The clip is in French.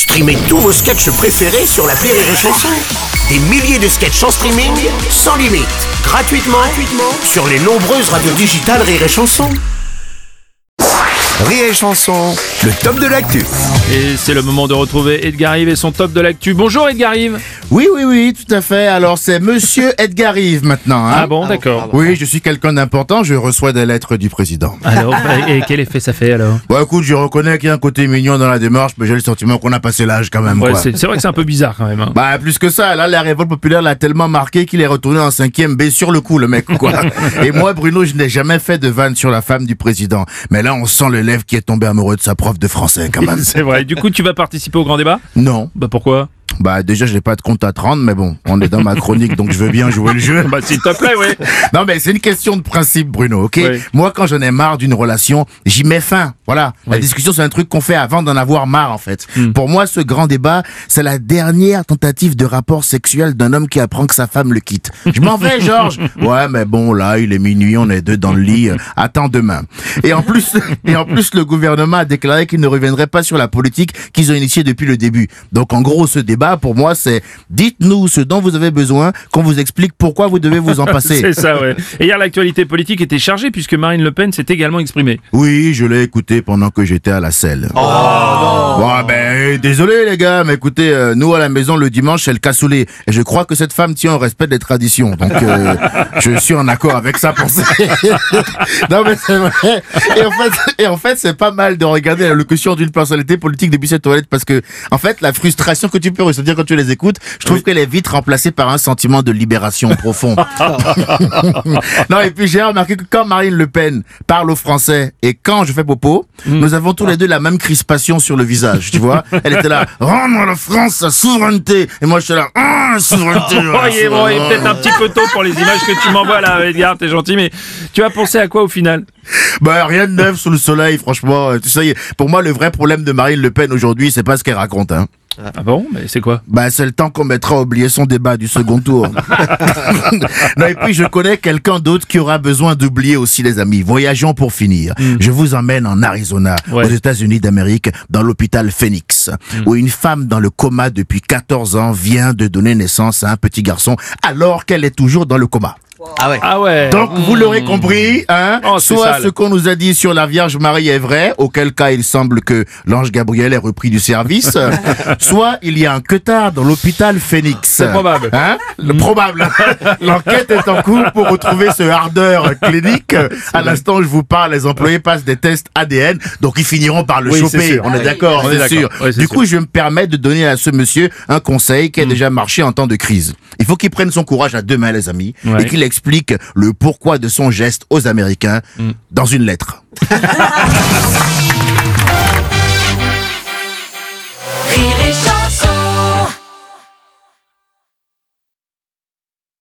Streamez tous vos sketchs préférés sur la Rire et Chanson. Des milliers de sketchs en streaming, sans limite, gratuitement, gratuitement sur les nombreuses radios digitales Rire et Chanson. Rire et Chanson, le top de l'actu. Et c'est le moment de retrouver Edgar Yves et son top de l'actu. Bonjour Edgar Yves Oui, oui, oui, tout à fait. Alors c'est Monsieur Edgar Yves maintenant. Hein Ah bon, d'accord. Oui, je suis quelqu'un d'important, je reçois des lettres du président. Alors, bah, et quel effet ça fait alors? Bon écoute, je reconnais qu'il y a un côté mignon dans la démarche, mais j'ai le sentiment qu'on a passé l'âge quand même. Ouais, quoi. c'est c'est vrai que c'est un peu bizarre quand même. hein. Bah plus que ça, là la révolte populaire l'a tellement marqué qu'il est retourné en cinquième B sur le coup le mec quoi. Et moi Bruno, je n'ai jamais fait de vanne sur la femme du président, mais là on sent l'élève qui est tombé amoureux de sa prof de français quand même. C'est vrai. Du coup, tu vas participer au grand débat? Non, Bah pourquoi? Bah déjà je n'ai pas de compte à te rendre, mais bon, on est dans ma chronique donc je veux bien jouer le jeu. Bah s'il te plaît, oui. Non mais c'est une question de principe Bruno, ok? Oui. Moi quand j'en ai marre d'une relation, j'y mets fin. Voilà. La discussion c'est un truc qu'on fait avant d'en avoir marre en fait. Hmm. Pour moi ce grand débat, c'est la dernière tentative de rapport sexuel d'un homme qui apprend que sa femme le quitte. Je m'en vais Georges. Ouais mais bon là il est minuit, on est deux dans le lit. euh, Attends demain. Et en plus et en plus le gouvernement a déclaré qu'il ne reviendrait pas sur la politique qu'ils ont initiée depuis le début. Donc en gros ce débat pour moi c'est dites-nous ce dont vous avez besoin qu'on vous explique pourquoi vous devez vous en passer. C'est ça, ouais. Et hier, l'actualité politique était chargée puisque Marine Le Pen s'est également exprimée. Oui, je l'ai écouté pendant que j'étais à la selle. Oh Bon, ben, désolé les gars, mais écoutez, euh, nous à la maison le dimanche c'est le cassoulet. Et je crois que cette femme tient au respect des traditions. Donc, euh, je suis en accord avec sa pensée. non mais c'est vrai. Et en fait, et en fait c'est pas mal de regarder la locution d'une personnalité politique depuis cette toilette parce que, en fait, la frustration que tu peux ressentir quand tu les écoutes, je trouve qu'elle est vite remplacée par un sentiment de libération profond. non, et puis j'ai remarqué que quand Marine Le Pen parle au français et quand je fais popo, nous avons tous les deux la même crispation sur le visage, tu vois. Elle était là, rendre à la France sa souveraineté. Et moi, je suis là, ah, souveraineté. Oh, il est, bon, il est souveraineté. peut-être un petit peu tôt pour les images que tu m'envoies là, Edgar, t'es gentil, mais tu as pensé à quoi au final? Bah, rien de neuf sous le soleil, franchement. Tu sais, pour moi, le vrai problème de Marine Le Pen aujourd'hui, c'est pas ce qu'elle raconte, hein. Ah bon Mais c'est quoi? Bah, c'est le temps qu'on mettra à oublier son débat du second tour. non, et puis, je connais quelqu'un d'autre qui aura besoin d'oublier aussi, les amis. Voyageons pour finir. Je vous emmène en Arizona, Ouais. aux États-Unis d'Amérique, dans l'hôpital Phoenix, où une femme dans le coma depuis 14 ans vient de donner naissance à un petit garçon alors qu'elle est toujours dans le coma. Ah ouais Donc, vous l'aurez compris, hein, Oh, soit ce qu'on nous a dit sur la Vierge Marie est vrai, auquel cas il semble que l'ange Gabriel est repris du service, soit il y a un queutard dans l'hôpital Phoenix. C'est probable. Hein? Le probable. L'enquête est en cours pour retrouver ce hardeur clinique. À l'instant où je vous parle, les employés passent des tests ADN, donc ils finiront par le Oui, choper. sûr. On est d'accord, On est c'est sûr. d'accord. Oui, du sûr. coup, je me permets de donner à ce monsieur un conseil qui a déjà marché en temps de crise. Il faut qu'il prenne son courage à deux mains, les amis, Ouais. et qu'il explique le pourquoi de son geste aux Américains Mm. dans une lettre.